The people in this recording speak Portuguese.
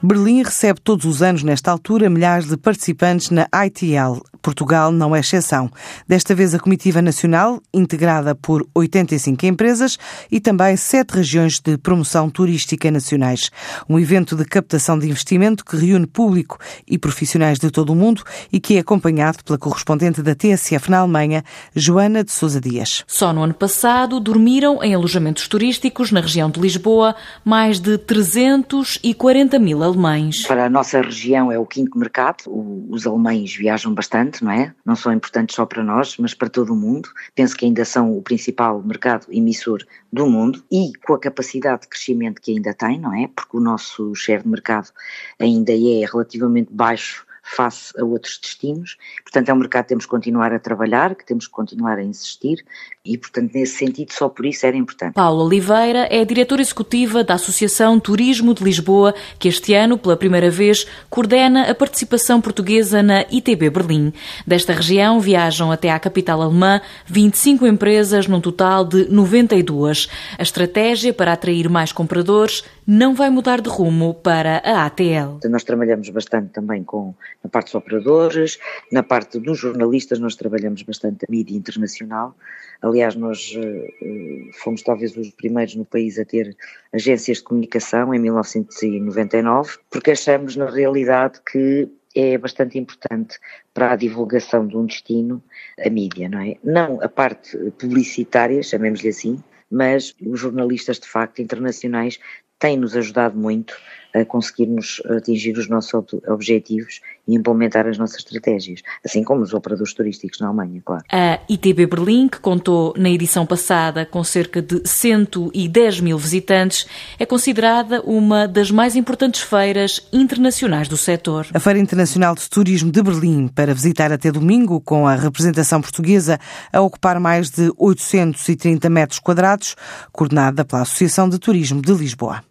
Berlim recebe todos os anos, nesta altura, milhares de participantes na ITL. Portugal não é exceção. Desta vez, a comitiva nacional, integrada por 85 empresas e também sete regiões de promoção turística nacionais. Um evento de captação de investimento que reúne público e profissionais de todo o mundo e que é acompanhado pela correspondente da TSF na Alemanha, Joana de Sousa Dias. Só no ano passado dormiram em alojamentos turísticos na região de Lisboa mais de 340 mil alemães. Para a nossa região é o quinto mercado. Os alemães viajam bastante, não é? Não são importantes só para nós, mas para todo o mundo. Penso que ainda são o principal mercado emissor do mundo e com a capacidade de crescimento que ainda tem, não é? Porque o nosso share de mercado ainda é relativamente baixo face a outros destinos. Portanto, é um mercado que temos que continuar a trabalhar, que temos que continuar a insistir e, portanto, nesse sentido, só por isso era importante. Paula Oliveira é diretora executiva da Associação Turismo de Lisboa, que este ano, pela primeira vez, coordena a participação portuguesa na ITB Berlim. Desta região viajam até à capital alemã 25 empresas, num total de 92. A estratégia para atrair mais compradores não vai mudar de rumo para a ATL. Nós trabalhamos bastante também com na parte dos operadores, na parte dos jornalistas nós trabalhamos bastante a mídia internacional. Aliás, nós uh, fomos talvez os primeiros no país a ter agências de comunicação em 1999, porque achamos na realidade que é bastante importante para a divulgação de um destino a mídia, não é? Não a parte publicitária, chamemos-lhe assim, mas os jornalistas de facto internacionais têm-nos ajudado muito a conseguirmos atingir os nossos objetivos e implementar as nossas estratégias, assim como os operadores turísticos na Alemanha, claro. A ITB Berlim, que contou na edição passada com cerca de 110 mil visitantes, é considerada uma das mais importantes feiras internacionais do setor. A Feira Internacional de Turismo de Berlim, para visitar até domingo, com a representação portuguesa a ocupar mais de 830 metros quadrados, coordenada pela Associação de Turismo de Lisboa.